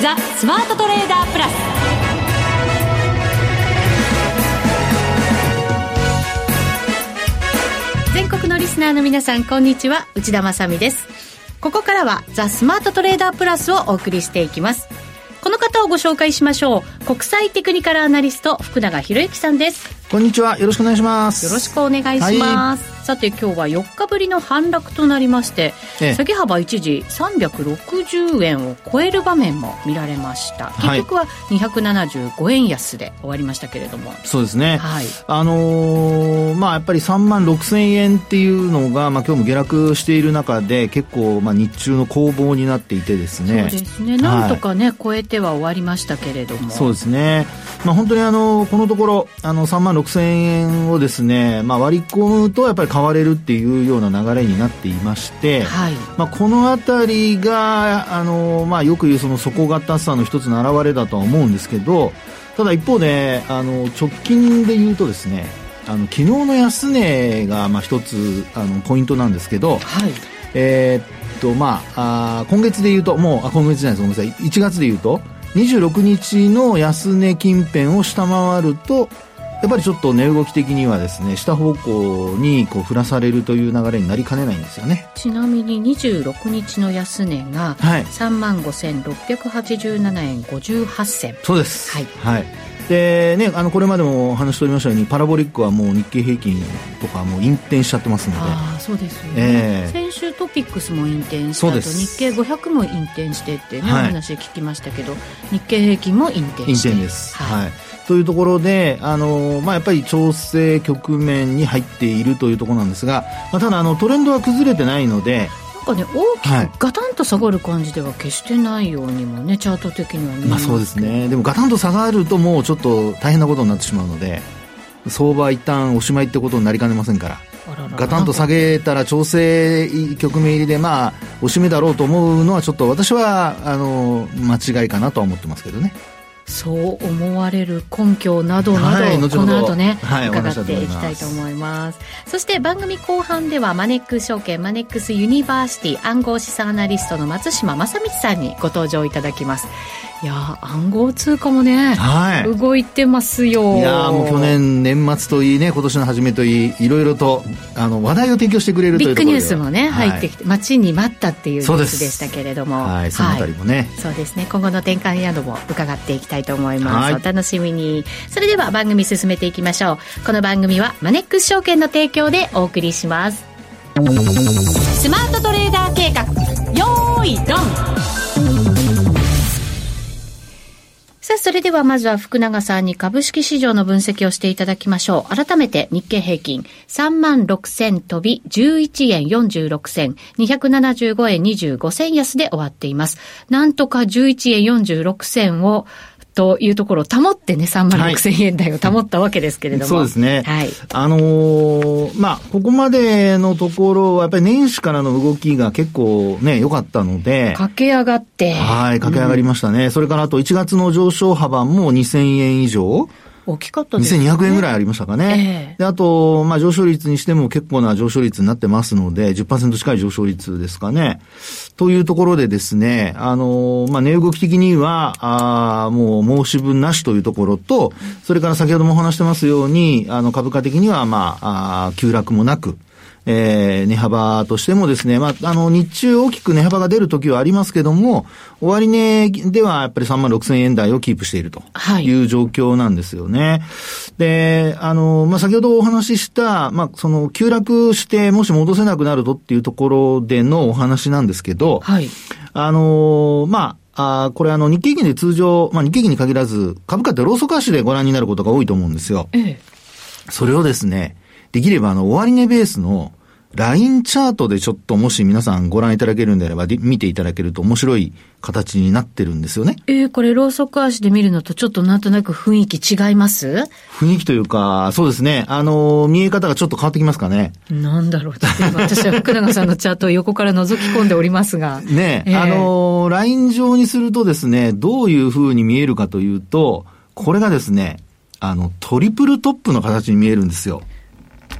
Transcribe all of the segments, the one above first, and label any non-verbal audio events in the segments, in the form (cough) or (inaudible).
ザ・スマートトレーダープラス。全国のリスナーの皆さんこんにちは。内田まさです。ここからはザ・スマートトレーダープラスをお送りしていきます。この方をご紹介しましょう。国際テクニカルアナリスト福永博之さんです。こんにちは。よろしくお願いします。よろしくお願いします、はいさて今日は4日ぶりの反落となりまして、ええ、下げ幅一時360円を超える場面も見られました。結局は275円安で終わりましたけれども、そうですね、はい、あのー、まあやっぱり3万6000円っていうのが、まあ、今日も下落している中で結構、まあ、日中の攻防になっていてですね。そうですね。なんとかね、はい、超えては終わりましたけれども。そうですね、まあ、本当にあのこのところあの3万6000円をですね、まあ、割り込むとやっぱり買われるっていうような流れになっていまして、はい、まあ、この辺りがあの、まあ、よく言うその底堅さの一つの表れだとは思うんですけどただ一方であの直近で言うとですねあの昨日の安値がまあ一つあのポイントなんですけど、はい、えー、っとまああ今月で言うともうあ今月じゃないです。ごめんなさい。1月で言うと26日の安値近辺を下回るとやっぱりちょっと値動き的にはですね下方向にこう振らされるという流れになりかねないんですよね。ちなみに26日の安値が3万5687円58銭。そうです。はい、はいでね、あのこれまでも話しておりましたようにパラボリックはもう日経平均とかもう引転しちゃってますので。あそうですよね、えー、先週トピックスも引転したと日経500も引転してってね、はい、話聞きましたけど日経平均も引転して。引転です、はい、はい。というところで、あのまあ、やっぱり調整局面に入っているというところなんですが、まあ、ただあのトレンドは崩れてないのでかね大きくガタンと下がる感じでは決してないようにもねチャート的には見えまあそうですね。でもガタンと下がるともうちょっと大変なことになってしまうので相場一旦おしまいってことになりかねませんから。ガタンと下げたら調整局面入りでまあおしまいだろうと思うのはちょっと私はあの間違いかなとは思ってますけどねそう思われる根拠などなど、はい、この後ね、はい、伺っていきたいと思います。そして番組後半ではマネックス証券マネックスユニバーシティ暗号資産アナリストの松嶋真倫さんにご登場いただきますいや暗号通貨もね、はい、動いてますよ。いやもう去年年末といいね今年の初めといいいろいろとあの話題を提供してくれるというビッグニュースもね、はい、入ってきて待ちに待ったっていうニュースでしたけれども。はいそのあたりもね、そうですね。今後の転換なども伺っていきたいと思います、お楽しみに。それでは番組進めていきましょう。この番組はマネックス証券の提供でお送りします。スマートトレーダー計画。よーいドンさあ、それではまずは福永さんに株式市場の分析をしていただきましょう。改めて日経平均3万6000飛び11円46銭、275円25銭安で終わっています。なんとか11円46銭をというところを保ってね、3万6千円台を保ったわけですけれども。そうですね。はい。あのー、まあ、ここまでのところは、やっぱり年始からの動きが結構ね、良かったので。駆け上がって。はい、駆け上がりましたね。うん、それからあと1月の上昇幅も2000円以上。大きかったですね。2200円ぐらいありましたかね。えー、で、あと、まあ上昇率にしても結構な上昇率になってますので、10%近い上昇率ですかね。というところでですね、あの、まあ値動き的には、あもう申し分なしというところと、それから先ほどもお話してますように、あの株価的には、まあ、あ急落もなく、えー、値幅としてもですね、まあ、あの、日中大きく値幅が出るときはありますけども、終値ではやっぱり3万6千円台をキープしているという状況なんですよね。はい、で、あの、まあ、先ほどお話しした、まあ、その、急落してもし戻せなくなるとっていうところでのお話なんですけど、はい、あの、まあ、あこれあの日経平均で通常、まあ日経平均に限らず、株価ってローソク足でご覧になることが多いと思うんですよ。ええ、それをですね、できればあの終値ベースのラインチャートでちょっともし皆さんご覧いただけるんであれば、見ていただけると面白い形になってるんですよね。ええー、これ、ローソク足で見るのとちょっとなんとなく雰囲気違います？雰囲気というか、そうですね。あの、見え方がちょっと変わってきますかね。なんだろう私は福永さんのチャートを横から覗き込んでおりますが。ね、えー、あの、ライン上にするとですね、どういう風に見えるかというと、これがですね、あの、トリプルトップの形に見えるんですよ。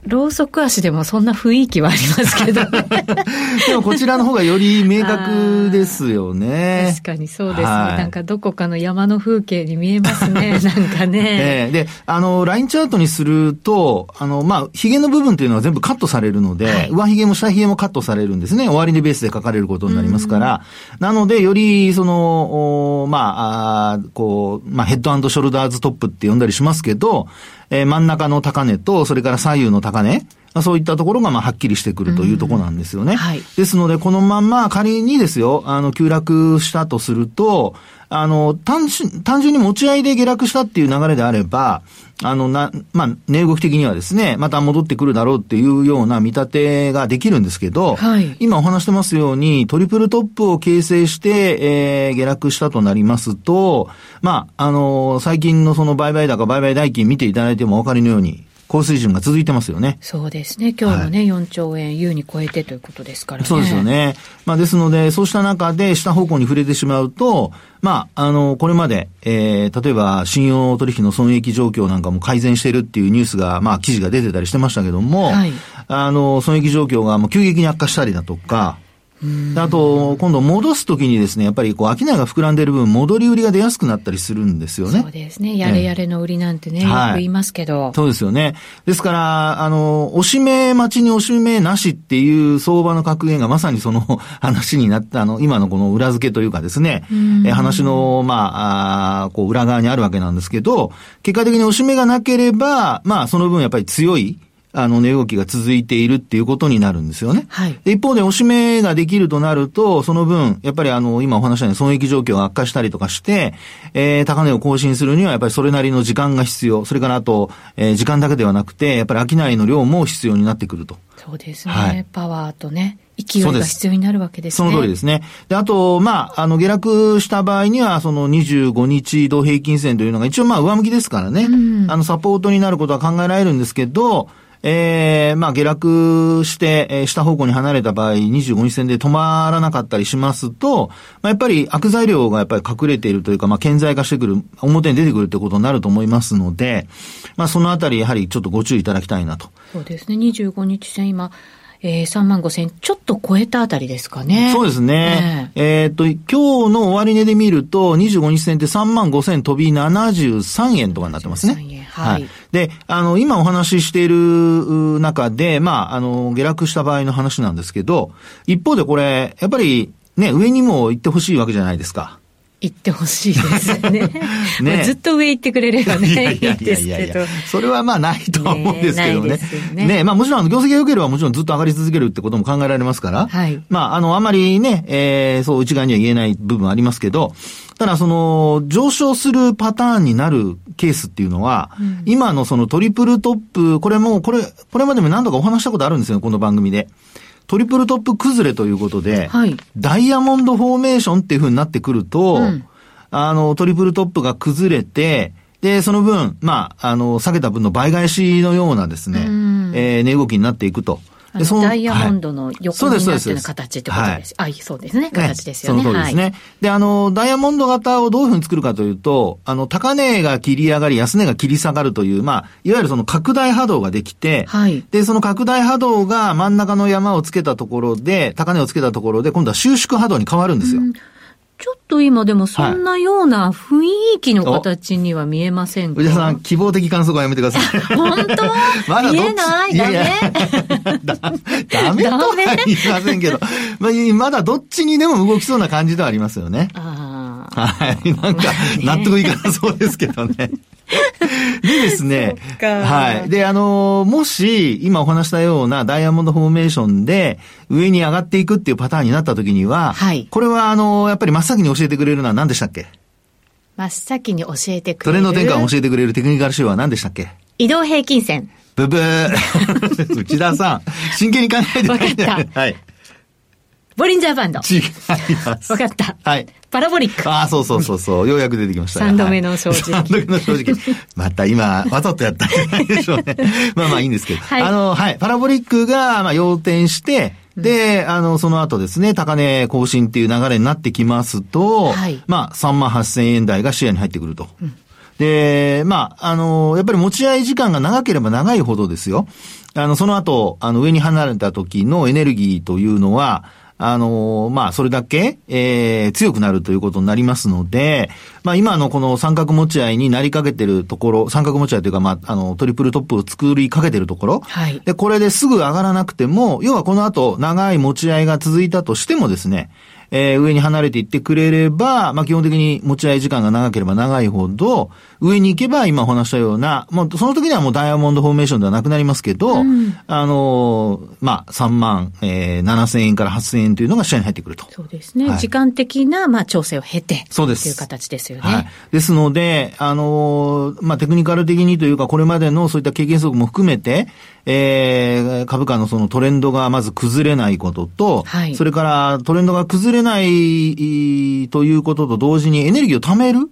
ローソク足でもそんな雰囲気はありますけどね。(laughs) でもこちらの方がより明確ですよね。(laughs) 確かにそうですね、はい、なんかどこかの山の風景に見えますね。(laughs) なんかね。えー、で、あの、ラインチャートにすると、あの、まあ、髭の部分というのは全部カットされるので、はい、上髭も下髭もカットされるんですね。終わりでベースで書かれることになりますから。なので、より、その、まあ、あこう、まあ、ヘッドショルダーズトップって呼んだりしますけど、えー、真ん中の高値と、それから左右の高値、そういったところがまあはっきりしてくるというところなんですよね。はい、ですので、このまんま仮にですよ、あの、急落したとすると、あの、単純、単純に持ち合いで下落したっていう流れであれば、あの、な、まあ、値動き的にはですね、また戻ってくるだろうっていうような見立てができるんですけど、はい、今お話してますように、トリプルトップを形成して、えー、下落したとなりますと、まあ、あの、最近のその売買高、売買代金見ていただいてもお分かりのように、高水準が続いてますよね。そうですね。今日のね、はい、4兆円優に超えてということですからね。そうですよね。まあですので、そうした中で下方向に触れてしまうと、まあ、あの、これまで、えー、例えば信用取引の損益状況なんかも改善しているっていうニュースが、まあ、記事が出てたりしてましたけども、はい、あの、損益状況がもう急激に悪化したりだとか、あと、今度戻すときにですね、やっぱりこう、商いが膨らんでいる分、戻り売りが出やすくなったりするんですよね。そうですね。やれやれの売りなんてね、よく言いますけど。そうですよね。ですから、あの、おしめ待ちにおしめなしっていう相場の格言がまさにその (laughs) 話になった、あの、今のこの裏付けというかですね、え話の、まあ、あこう、裏側にあるわけなんですけど、結果的におしめがなければ、まあ、その分やっぱり強い、あの、値動きが続いているっていうことになるんですよね。はい。一方で、押し目ができるとなると、その分、やっぱりあの、今お話したように損益状況が悪化したりとかして、えー、高値を更新するには、やっぱりそれなりの時間が必要。それからあと、えー、時間だけではなくて、やっぱり商いの量も必要になってくると。そうですね。はい、パワーとね。勢いが必要になるわけですね。その通りですね。で、あと、まあ、あの、下落した場合には、その25日移動平均線というのが一応まあ上向きですからね、うん、あの、サポートになることは考えられるんですけど、えー、まあ下落して、えー、下方向に離れた場合、25日線で止まらなかったりしますと、まあ、やっぱり悪材料がやっぱり隠れているというか、まあ顕在化してくる、表に出てくるということになると思いますので、まあそのあたりやはりちょっとご注意いただきたいなと。そうですね、25日線今、えー、3万5千ちょっと超えたあたりですかね。そうですね。ねえー、っと、今日の終値で見ると、25日線って3万5千飛び73円とかになってますね。円。はい。はい、で、あの、今お話ししている中で、まあ、あの、下落した場合の話なんですけど、一方でこれ、やっぱり、ね、上にも行ってほしいわけじゃないですか。行ってほしいですね。(laughs) ねずっと上行ってくれればね、いやいやいやいやいやそれはまあないとは思うんですけどね。ねねまあもちろん業績が良ければもちろんずっと上がり続けるってことも考えられますから、はい、まああの、あまりね、えー、そう内側には言えない部分ありますけど、ただその、上昇するパターンになるケースっていうのは、うん、今のそのトリプルトップ、これも、これ、これまでも何度かお話したことあるんですよ、この番組で。トリプルトップ崩れということで、はい、ダイヤモンドフォーメーションっていう風になってくると、うん、あの、トリプルトップが崩れて、で、その分、まあ、あの、下げた分の倍返しのようなですね、えー、値動きになっていくと。でそのダイヤモンドの横になってる形ってことです。はい、あ、そうですね。形ですよね。そのですね。はい、で、あの、ダイヤモンド型をどういうふうに作るかというと、あの、高値が切り上がり、安値が切り下がるという、まあ、いわゆるその拡大波動ができて、はい。で、その拡大波動が真ん中の山をつけたところで、高値をつけたところで、今度は収縮波動に変わるんですよ。うんちょっと今でもそんなような雰囲気の形には見えませんか？内田さん、希望的観測はやめてください。本当？(laughs) まだ見えない？ダメいやいや。だダメ？(laughs) とは言いませんけど、まあ、まだどっちにでも動きそうな感じではありますよね。はい。なんか、納得いかなそうですけどね。(laughs) でですね、はい。で、あの、もし、今お話したようなダイヤモンドフォーメーションで、上に上がっていくっていうパターンになった時には、はい。これは、あの、やっぱり真っ先に教えてくれるのは何でしたっけ？真っ先に教えてくれる？トレンド転換を教えてくれるテクニカル手話は何でしたっけ？移動平均線。ブブー。(laughs) 内田さん、真剣に考えてないかった。はい。ボリンジャーバンド。違います。わかった。はい。パラボリック。ああ、そうそうそうそう。ようやく出てきました三度目の正直。三度目の正直。また今、わざとやったんじゃないでしょうね。(laughs) まあまあいいんですけど。はい、あの、はい。パラボリックが、まあ、要点して、で、あの、その後ですね、高値更新っていう流れになってきますと、はい、まあ、3万8000円台が視野に入ってくると。うんで、まあ、あの、やっぱり持ち合い時間が長ければ長いほどですよ。あの、その後、あの、上に離れた時のエネルギーというのは、あの、まあ、それだけ、えー、強くなるということになりますので、まあ、今のこの三角持ち合いになりかけてるところ、三角持ち合いというか、まあ、あの、トリプルトップを作りかけてるところ。はい。で、これですぐ上がらなくても、要はこの後、長い持ち合いが続いたとしてもですね、えー、上に離れていってくれれば、まあ、基本的に持ち合い時間が長ければ長いほど、上に行けば今お話したような、もうその時にはもうダイヤモンドフォーメーションではなくなりますけど、うん、あのー、まあ、3万、えー、7千円から8千円というのが試合に入ってくると。そうですね。はい、時間的な、まあ、調整を経て。そうです。という形ですよね。はい。ですので、あのー、まあ、テクニカル的にというか、これまでのそういった経験則も含めて、えー、株価のそのトレンドがまず崩れないことと、はい、それからトレンドが崩れないということと同時にエネルギーを貯める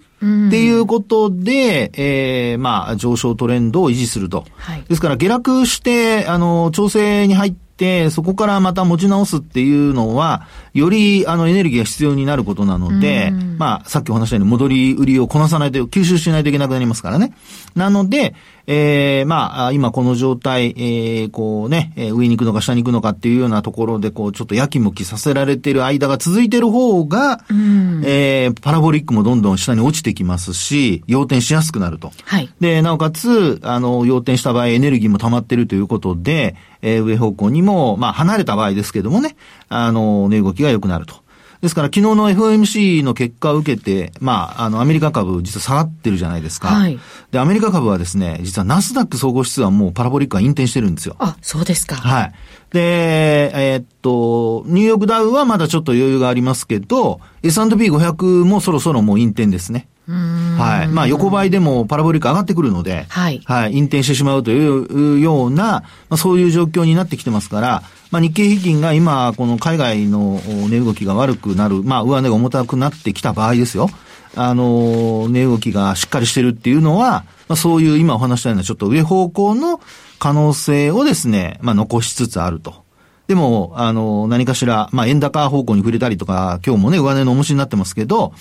っていうことで、えー、まあ、上昇トレンドを維持すると。はい、ですから、下落して、あの、調整に入って、そこからまた持ち直すっていうのは、より、あの、エネルギーが必要になることなので、まあ、さっきお話したように戻り売りをこなさないと、吸収しないといけなくなりますからね。なので、えー、まあ、今この状態、えー、こうね、上に行くのか下に行くのかっていうようなところで、こう、ちょっとやきもきさせられている間が続いている方が、うん、えー、パラボリックもどんどん下に落ちてきますし、要点しやすくなると。はい。で、なおかつ、あの、要点した場合エネルギーも溜まっているということで、えー、上方向にも、まあ、離れた場合ですけどもね、あの、値動きが良くなると。ですから昨日の FOMC の結果を受けて、まあ、あの、アメリカ株実は下がってるじゃないですか。はい。で、アメリカ株はですね、実はナスダック総合指数はもうパラボリックが引転してるんですよ。あ、そうですか。はい。で、えー、っと、ニューヨークダウはまだちょっと余裕がありますけど、S&P500 もそろそろもう引転ですね。はい。まあ、横ばいでもパラボリック上がってくるので、はい。はい。引転してしまうというような、まあ、そういう状況になってきてますから、まあ、日経平均が今、この海外の値動きが悪くなる、まあ、上値が重たくなってきた場合ですよ。あの、値動きがしっかりしてるっていうのは、まあ、そういう今お話したようなちょっと上方向の可能性をですね、まあ、残しつつあると。でも、あの、何かしら、まあ、円高方向に触れたりとか、今日もね、上値の重しになってますけど、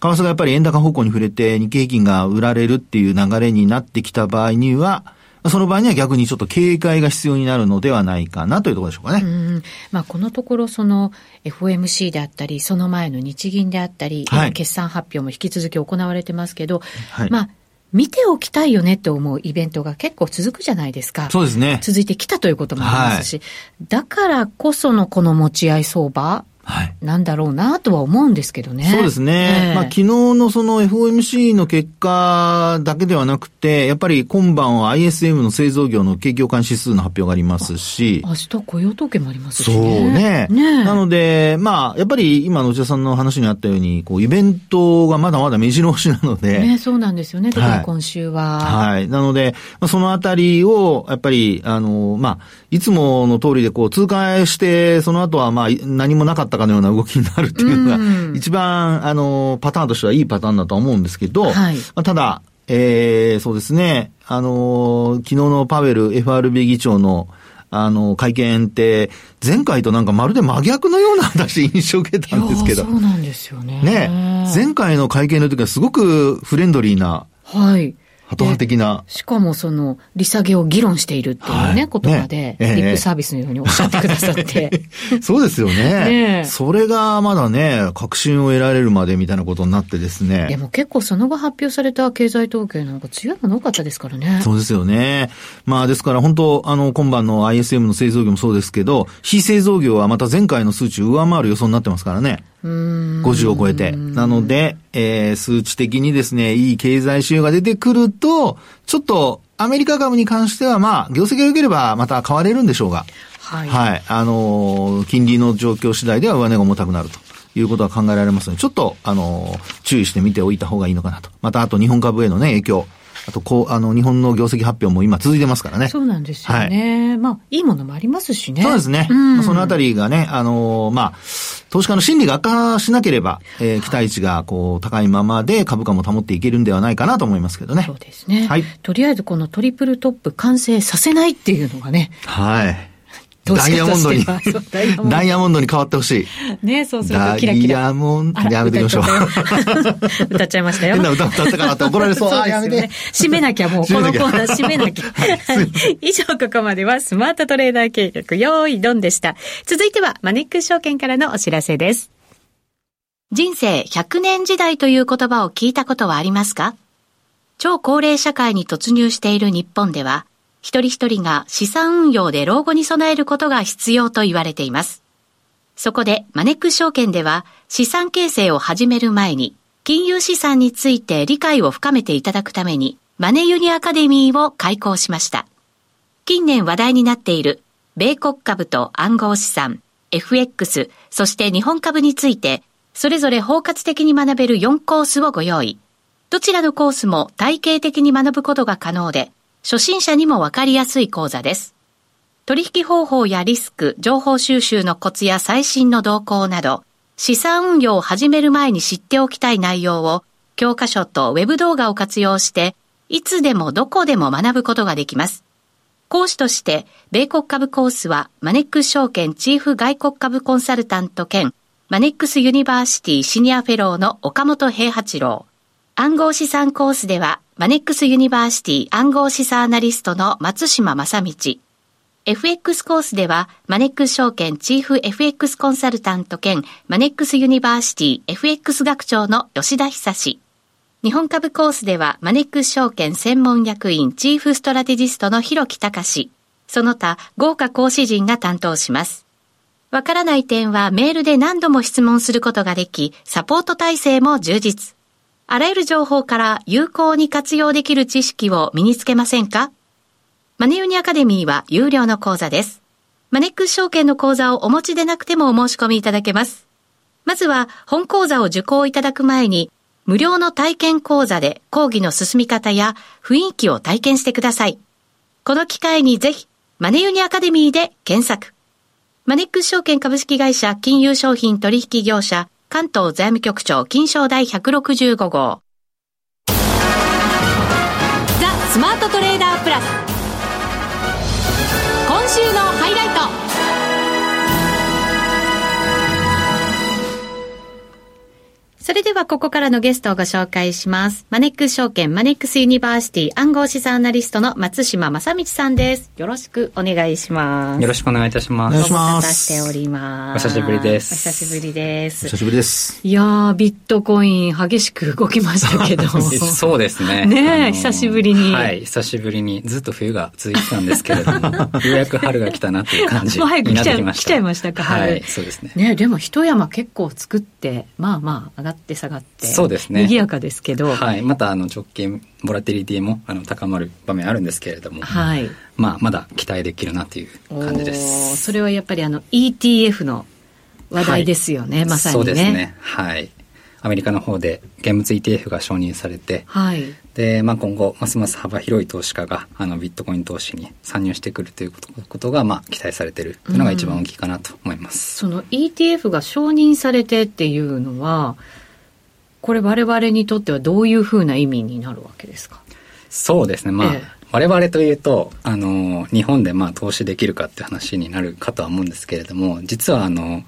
為替がやっぱり円高方向に触れて、日経平均が売られるっていう流れになってきた場合には、その場合には逆にちょっと警戒が必要になるのではないかなというところでしょうかね。うん。まあ、このところ、その FOMC であったり、その前の日銀であったり、はい、決算発表も引き続き行われてますけど、はい、まあ、見ておきたいよねって思うイベントが結構続くじゃないですか。そうですね。続いてきたということもありますし、はい、だからこそのこの持ち合い相場、なんだろうなとは思うんですけどね。そうですね。えー、まあ昨日のその FOMC の結果だけではなくて、やっぱり今晩は ISM の製造業の景況感指数の発表がありますし。明日雇用統計もありますしね。そうね。ねなので、まあやっぱり今の内田さんの話にあったように、こうイベントがまだまだ目白押しなので。ね、そうなんですよね、特に今週は。はい。はい、なので、まあ、そのあたりを、やっぱり、あの、まあ、いつもの通りでこう通過して、その後はまあ何もなかったかのような動きになるっていうのが、一番、あの、パターンとしてはいいパターンだと思うんですけど、はい、まあ、ただ、えー、そうですね、あの、昨日のパウエル FRB 議長の、あの、会見って、前回となんかまるで真逆のような私印象を受けたんですけど。そうなんですよね。ね。前回の会見の時はすごくフレンドリーな。はい。ハト派的な。しかもその、利下げを議論しているっていうね、はい、言葉で、ね、リップサービスのようにおっしゃってくださって。(laughs) そうですよね。ねそれがまだね、確信を得られるまでみたいなことになってですね。でも結構その後発表された経済統計なんか強いもの多かったですからね。そうですよね。まあですから本当、あの、今晩の ISM の製造業もそうですけど、非製造業はまた前回の数値を上回る予想になってますからね。50を超えて。なので、えー、数値的にですね、いい経済指標が出てくると、ちょっとアメリカ株に関しては、まあ、業績が良ければまた買われるんでしょうが、はい。はい。あのー、金利の状況次第では上値が重たくなると。いうことは考えられますので、ちょっと、あのー、注意して見ておいた方がいいのかなと。また、あと日本株へのね、影響。あと、こう、あの、日本の業績発表も今続いてますからね。そうなんですよね。はい、まあ、いいものもありますしね。そうですね。うん、そのあたりがね、あのー、まあ、投資家の心理が悪化しなければ、えー、期待値がこう、高いままで株価も保っていけるんではないかなと思いますけどね。そうですね。はい。とりあえずこのトリプルトップ完成させないっていうのがね。はい。ダイヤモンドに、ダイヤモンドに変わってほしい。ねそうするとキラキラ。ダイヤモンド、やめてみましょう。歌っちゃいましたよ。変な歌歌ったかなって怒られそう。(laughs) あ、やめて。締めなきゃもう、このコーナー締めなきゃ。(laughs) 以上、ここまではスマートトレーダー計画、用意ドンでした。続いては、マネックス証券からのお知らせです。人生100年時代という言葉を聞いたことはありますか？超高齢社会に突入している日本では、一人一人が資産運用で老後に備えることが必要と言われています。そこでマネック証券では資産形成を始める前に金融資産について理解を深めていただくためにマネユニアカデミーを開講しました。近年話題になっている米国株と暗号資産、FX、そして日本株についてそれぞれ包括的に学べる4コースをご用意。どちらのコースも体系的に学ぶことが可能で初心者にもわかりやすい講座です。取引方法やリスク、情報収集のコツや最新の動向など、資産運用を始める前に知っておきたい内容を、教科書とウェブ動画を活用して、いつでもどこでも学ぶことができます。講師として、米国株コースは、マネックス証券チーフ外国株コンサルタント兼、マネックスユニバーシティシニアフェローの岡元兵八郎。暗号資産コースでは、マネックスユニバーシティ暗号資産アナリストの松嶋真倫。FX コースでは、マネックス証券チーフ FX コンサルタント兼マネックスユニバーシティ FX 学長の吉田恒。日本株コースでは、マネックス証券専門役員チーフストラテジストの広木隆その他、豪華講師陣が担当します。わからない点はメールで何度も質問することができ、サポート体制も充実。あらゆる情報から有効に活用できる知識を身につけませんか？マネユニアカデミーは有料の講座です。マネックス証券の講座をお持ちでなくてもお申し込みいただけます。まずは本講座を受講いただく前に、無料の体験講座で講義の進み方や雰囲気を体験してください。この機会にぜひ、マネユニアカデミーで検索。マネックス証券株式会社金融商品取引業者関東財務局長金賞第165号。ザ・スマートトレーダープラス。それではここからのゲストをご紹介します。マネックス証券マネックスユニバーシティ暗号資産アナリストの松嶋真倫さんです。よろしくお願いします。よろしくお願いいたします。お願いします。しております。お久しぶりです。お久しぶりです。お久しぶりです。いやー、ビットコイン激しく動きましたけど。(laughs) そうですね。ねえ、久しぶりに。はい、久しぶりに。ずっと冬が続いてたんですけれども、(laughs) ようやく春が来たなっていう感じになってきました。早く来ちゃいましたか、はい。そうですね。ねでも一山結構作って、まあまあ上がって下がって。そうですね。賑やかですけど。はい。また、あの、直近、ボラティリティも、あの、高まる場面あるんですけれども。はい。まあ、まだ期待できるなという感じです。それはやっぱり、あの、ETF の話題ですよね、はい、まさにね。そうですね。はい。アメリカの方で現物 ETF が承認されて、はい、で、まあ、今後ますます幅広い投資家があのビットコイン投資に参入してくるということが、まあ、期待されているというのが一番大きいかなと思います、うん、その ETF が承認されてっていうのはこれ我々にとってはどういうふうな意味になるわけですか？そうですね。まあ、ええ、我々というと、あの、日本でまあ投資できるかって話になるかとは思うんですけれども、実はあの、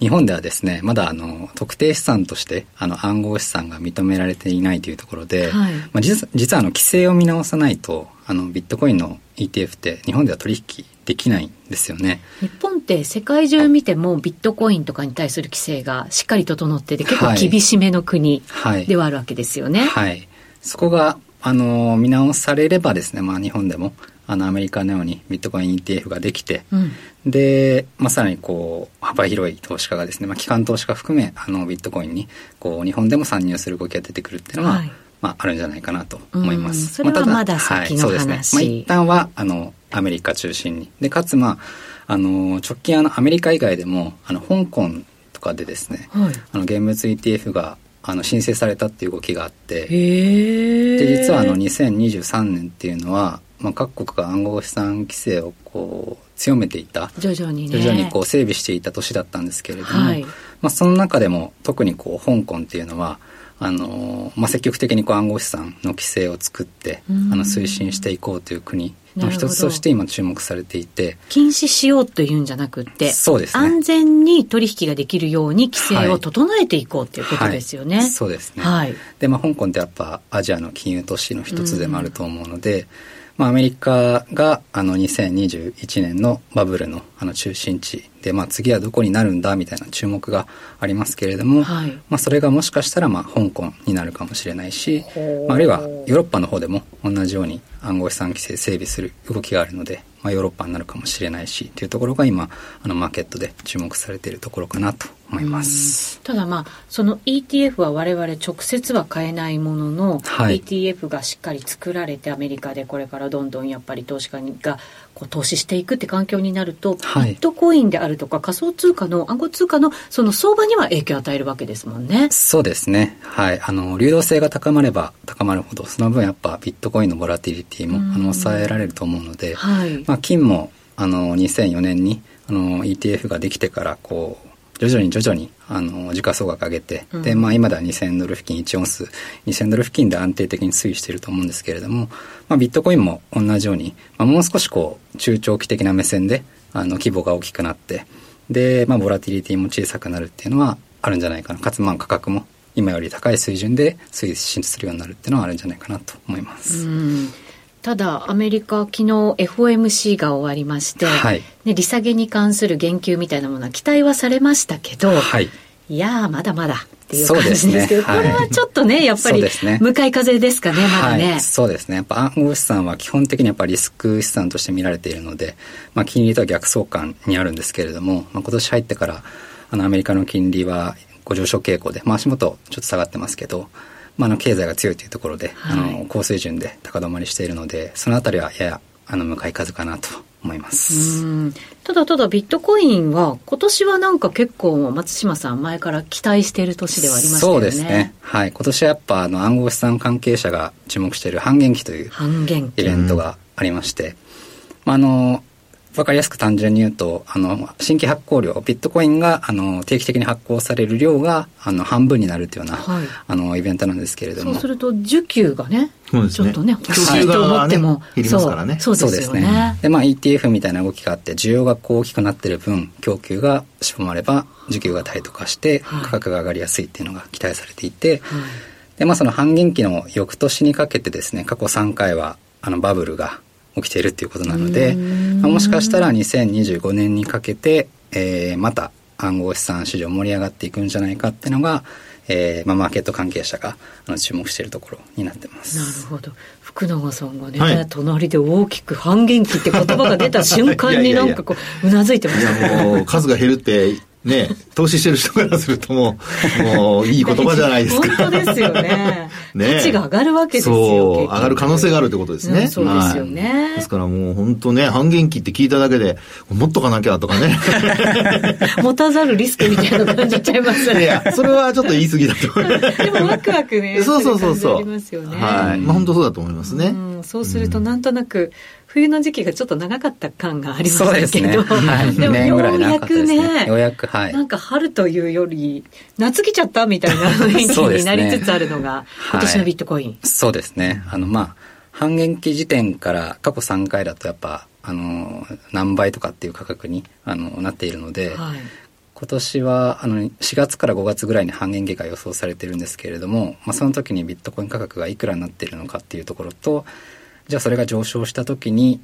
日本ではですね、まだあの、特定資産として、あの、暗号資産が認められていないというところで、はい、まあ実、実はあの、規制を見直さないと、あの、ビットコインの ETF って日本では取引できないんですよね。日本って世界中見てもビットコインとかに対する規制がしっかり整ってて結構厳しめの国ではあるわけですよね。はい。はい、そこがあの見直されればですね、まあ、日本でもあのアメリカのようにビットコイン ETF ができて、うん、で、まあ、さらにこう幅広い投資家がですね、まあ、機関投資家含めあのビットコインにこう日本でも参入する動きが出てくるっていうのは、はい、まあ、あるんじゃないかなと思います。それはまだ先の話、はい、そうですね。まあ、一旦はあのアメリカ中心に。でかつまああの直近あのアメリカ以外でもあの香港とかでですね、はい、あの現物 ETF があの申請されたっていう動きがあってで実はあの2023年っていうのは、まあ、各国が暗号資産規制をこう強めていた。徐々に、ね、徐々にこう整備していた年だったんですけれども、はい、まあ、その中でも特にこう香港っていうのはあのまあ、積極的にこう暗号資産の規制を作って、あの推進していこうという国の一つとして今注目されていて。禁止しようというんじゃなくてそうです、ね、安全に取引ができるように規制を整えていこうということですよね、はい。はい、そうですね、はい、でまあ香港ってやっぱアジアの金融都市の一つでもあると思うので、うんまあ、アメリカがあの2021年のバブルのあの中心地で、まあ、次はどこになるんだみたいな注目がありますけれども、はい、まあ、それがもしかしたらまあ香港になるかもしれないし、まあ、あるいはヨーロッパの方でも同じように暗号資産規制整備する動きがあるので、まあ、ヨーロッパになるかもしれないしというところが今あのマーケットで注目されているところかなと思いますただまあその ETF は我々直接は買えないものの、はい、ETF がしっかり作られてアメリカでこれからどんどんやっぱり投資家がこう投資していくって環境になると、はい、ビットコインであるとか仮想通貨の暗号通貨のその相場には影響を与えるわけですもんね。そうですね。はい。あの、流動性が高まれば高まるほど、その分やっぱビットコインのボラティリティも、あの抑えられると思うので、はい、まあ金もあの2004年にあの ETF ができてからこう徐々に徐々にあの時価総額上げて、うん、でまあ今では2000ドル付近1オンス2000ドル付近で安定的に推移していると思うんですけれども、まあ、ビットコインも同じように、まあ、もう少しこう中長期的な目線であの規模が大きくなってで、まあ、ボラティリティも小さくなるっていうのはあるんじゃないかな。かつまあ価格も今より高い水準で推進するようになるっていうのはあるんじゃないかなと思います。うんただ、アメリカ、昨日 FOMC が終わりまして、はい、ね、利下げに関する言及みたいなものは期待はされましたけど、はい、いやまだまだっていう感じですけど、ねはい、これはちょっとね、やっぱり、向かい風ですかね、まだね、そうですね。やっぱ暗号資産は基本的にやっぱリスク資産として見られているので、まあ、金利とは逆相関にあるんですけれども、まあ、今年入ってから、あの、アメリカの金利はご上昇傾向で、まあ、足元ちょっと下がってますけど、まあ、あの経済が強いというところで、はい、あの高水準で高止まりしているのでそのあたりはややあの向かい風かなと思います。ただただビットコインは今年はなんか結構松島さん前から期待している年ではありましたよね。そうですね。はい。今年はやっぱあの暗号資産関係者が注目している半減期というイベントがありまして、まあ、あのわかりやすく単純に言うと、あの、新規発行量、ビットコインが、あの、定期的に発行される量が、あの、半分になるというような、はい、あの、イベントなんですけれども。そうすると、需給がね、ねちょっとね、欲しいと思っても、減りますからね。そうですね。で、まあ、ETF みたいな動きがあって、需要がこう大きくなってる分、供給が絞まれば、需給がタイト化して、価格が上がりやすいっていうのが期待されていて、はい、で、まあ、その半減期の翌年にかけてですね、過去3回は、あの、バブルが起きているっていうことなので、まあ、もしかしたら2025年にかけて、えー、また暗号資産市場盛り上がっていくんじゃないかっていうのが、えーまあ、マーケット関係者があの注目しているところになってます。なるほど。福永さんがね、はい、隣で大きく半減期って言葉が出た瞬間に (laughs) なんかこう、うなずいてましたね。もう数が減るってね、投資してる人からするともう、もういい言葉じゃないですか。本当ですよね。(laughs) ね価値が上がるわけですよ。そう、上がる可能性があるってことですね。そうですよね、はい、ですからもう本当ね、半減期って聞いただけで、もっとかなきゃとかね。(laughs) 持たざるリスクみたいな感じちゃいますね。いや、それはちょっと言い過ぎだと思います。でもワクワクね。そうそうそうそう。ありますよね。はい。まあ本当そうだと思いますね。うん、そうするとなんとなく、冬の時期がちょっと長かった感がありますけど、ね。はい、でもようやくね、ようやく、はい、なんか春というより、夏来ちゃったみたいな雰囲気になりつつあるのが、今年のビットコイン。そうですね。あの、まあ、半減期時点から過去3回だとやっぱ、あの、何倍とかっていう価格にあのなっているので、はい。今年はあの4月から5月ぐらいに半減期が予想されてるんですけれども、まあ、その時にビットコイン価格がいくらになっているのかっていうところとじゃあそれが上昇した時に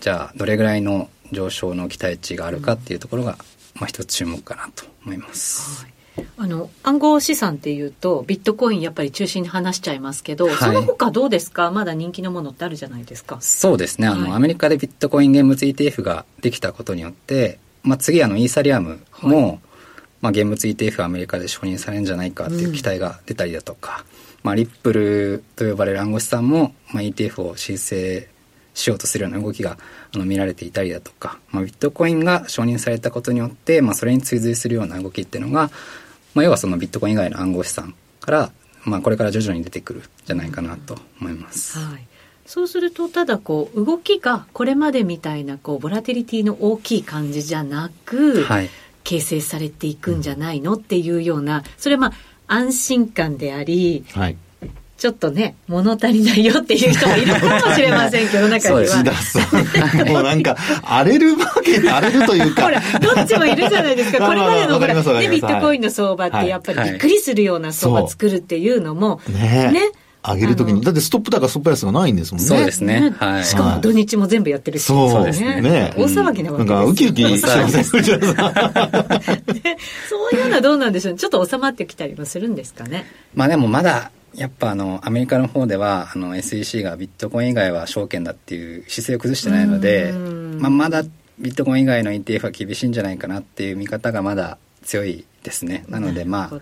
じゃあどれぐらいの上昇の期待値があるかっていうところが、まあ、一つ注目かなと思います。はい。あの暗号資産っていうとビットコインやっぱり中心に話しちゃいますけど、はい、その他どうですか？まだ人気のものってあるじゃないですか。そうですね。あの、はい、アメリカでビットコイン現物 ETF ができたことによって、まあ、次あのイーサリアムも、はい、まあ、現物 ETF アメリカで承認されるんじゃないかっていう期待が出たりだとか、うんまあ、リップルと呼ばれる暗号資産も、まあ、ETF を申請しようとするような動きがあの見られていたりだとか、まあ、ビットコインが承認されたことによって、まあ、それに追随するような動きっていうのが、まあ、要はそのビットコイン以外の暗号資産から、まあ、これから徐々に出てくるんじゃないかなと思います。はいそうするとただこう動きがこれまでみたいなこうボラティリティの大きい感じじゃなく、はい、形成されていくんじゃないのっていうようなそれはまあ安心感であり、はい、ちょっとね、物足りないよっていう人もいるかもしれませんけど、(laughs) 中には。そう (laughs) もうなんか、荒れるマーケット、荒れるというか。ほら、どっちもいるじゃないですか。(laughs) これまでのほら、ね、ビットコインの相場ってやっぱりびっくりするような相場作るっていうのも、ね。ね上げるときに、だってストップ高、ストップ安がないんですもんね。そうですね。はい。しかも土日も全部やってるし。そうですね。大騒ぎなわけです。なんか、ウキウキしてませんそういうのはどうなんでしょうちょっと収まってきたりもするんですかね。まあでもまだ、やっぱあのアメリカの方ではあの SEC がビットコイン以外は証券だっていう姿勢を崩してないので、まあ、まだビットコイン以外の ETF は厳しいんじゃないかなっていう見方がまだ強いですねなのでまあこ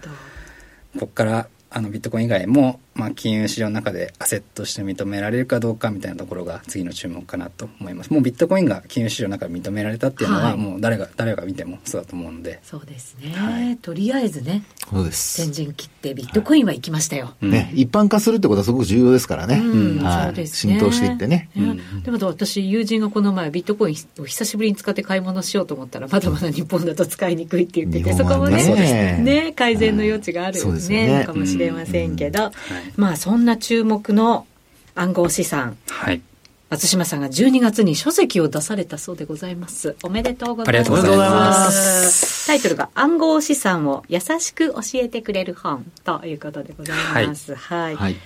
こからあのビットコイン以外も、まあ、金融市場の中でアセットとして認められるかどうかみたいなところが次の注目かなと思います。もうビットコインが金融市場の中で認められたっていうのは、はい、もう誰が誰が見てもそうだと思うので。そうですね、はい、とりあえずねそうです。先陣切ってビットコインは行きましたよ、はい、ね、一般化するってことはすごく重要ですからね、うん。はい、そうですね。浸透していってね、うん、でも私友人がこの前ビットコインを久しぶりに使って買い物しようと思ったらまだまだ日本だと使いにくいって言ってて、ね、そこもねね改善の余地がある、ねね、かもしれません。けど、まあそんな注目の暗号資産。はい。松島さんが12月に書籍を出されたそうでございます。おめでとうございます。ありがとうございます。タイトルが暗号資産を優しく教えてくれる本ということでございます。はい。はい、はい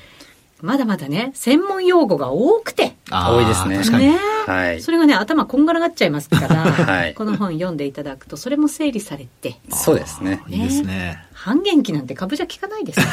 まだまだね、専門用語が多くて。多いですね。確かに。ね、はい。それがね、頭こんがらがっちゃいますから、はい、この本読んでいただくと、それも整理されて。そうですね。いいですね。半減期なんて株じゃ効かないです、(laughs) ね、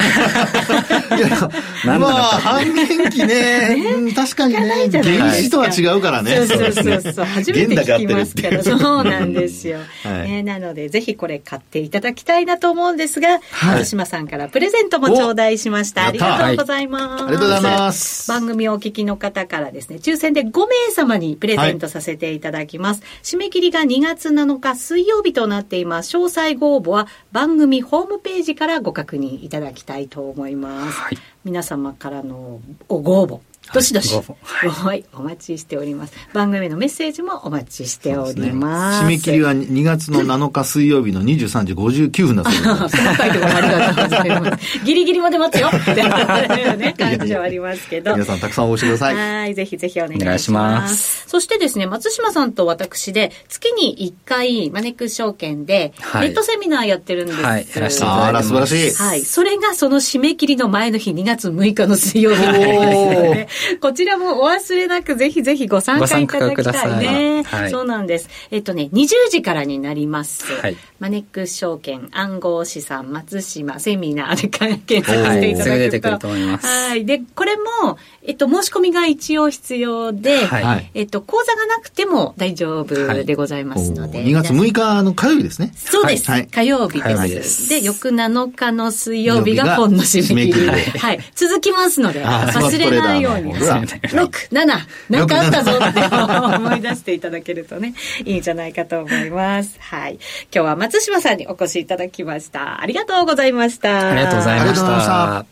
まあ、半減期ね、ね確かにね、原資とは違うからね。そうそうそうそう、初めて聞きますから、そうなんですよ。はい、ね、なので、ぜひこれ買っていただきたいなと思うんですが、はい、島さんからプレゼントも頂戴しました。ありがとうございます、ありがとうございます。番組をお聞きの方からですね、抽選で5名様にプレゼントさせていただきます。締め切りが2月7日水曜日となっています。詳細ご応募は番組ホームページからご確認いただきたいと思います。はい、皆様からのご応募どしどし、はい、お待ちしております。番組のメッセージもお待ちしております。すね、締め切りは2月の (laughs) 7日水曜日の23時59分だ (laughs) そうです。細かいところありがとうございます。(laughs) ギリギリまで待つよっていうね、感じはありますけど。皆さんたくさん応募してください。はい、ぜひぜひお願いします。しますそしてですね、松島さんと私で、月に1回、マネックス証券で、ネットセミナーやってるんです。はい、やらせていただいてます。あら、素晴らしい。はい、それがその締め切りの前の日、2月6日の水曜日になりますね。(laughs) こちらもお忘れなくぜひぜひご参加いただきたいね。はい、そうなんです。えっとね、20時からになります。はい、マネックス証券暗号資産松島セミナーで検索していただくと。とはい。で、これも、えっと、申し込みが一応必要で、はい、えっと、講座がなくても大丈夫でございますので。2月6日の火曜日ですね。そうです。はい、火曜日です。で翌7日の水曜日が本の締め切り。はい。続きますので、忘れないように。6、7、なんかあったぞって思い出していただけるとね、いいんじゃないかと思います。はい。今日は松島さんにお越しいただきました。ありがとうございました。ありがとうございました。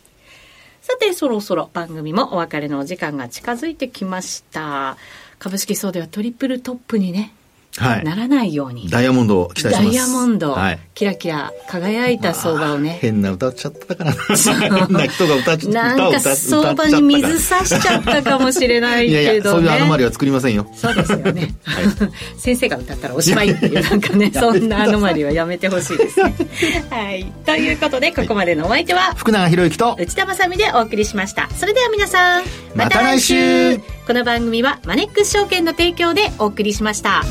さて、そろそろ番組もお別れのお時間が近づいてきました。株式層ではトリプルトップにね、はい、ならないように。ダイヤモンドを期待します。ダイヤモンド、はい、キラキラ輝いた相場をね。変な歌っちゃったからな。変な人が歌っちゃった。なんか相場に水差しちゃったかもしれないけどね。いやいや、そういうアノマリは作りませんよ。そうですよね。はい、先生が歌ったらおしまいっていう、なんかね、そんなアノマリはやめてほしいですね。はい。ということで、ここまでのお相手は、福永博之と内田まさみでお送りしました。それでは皆さん、また来週この番組はマネックス証券の提供でお送りしました。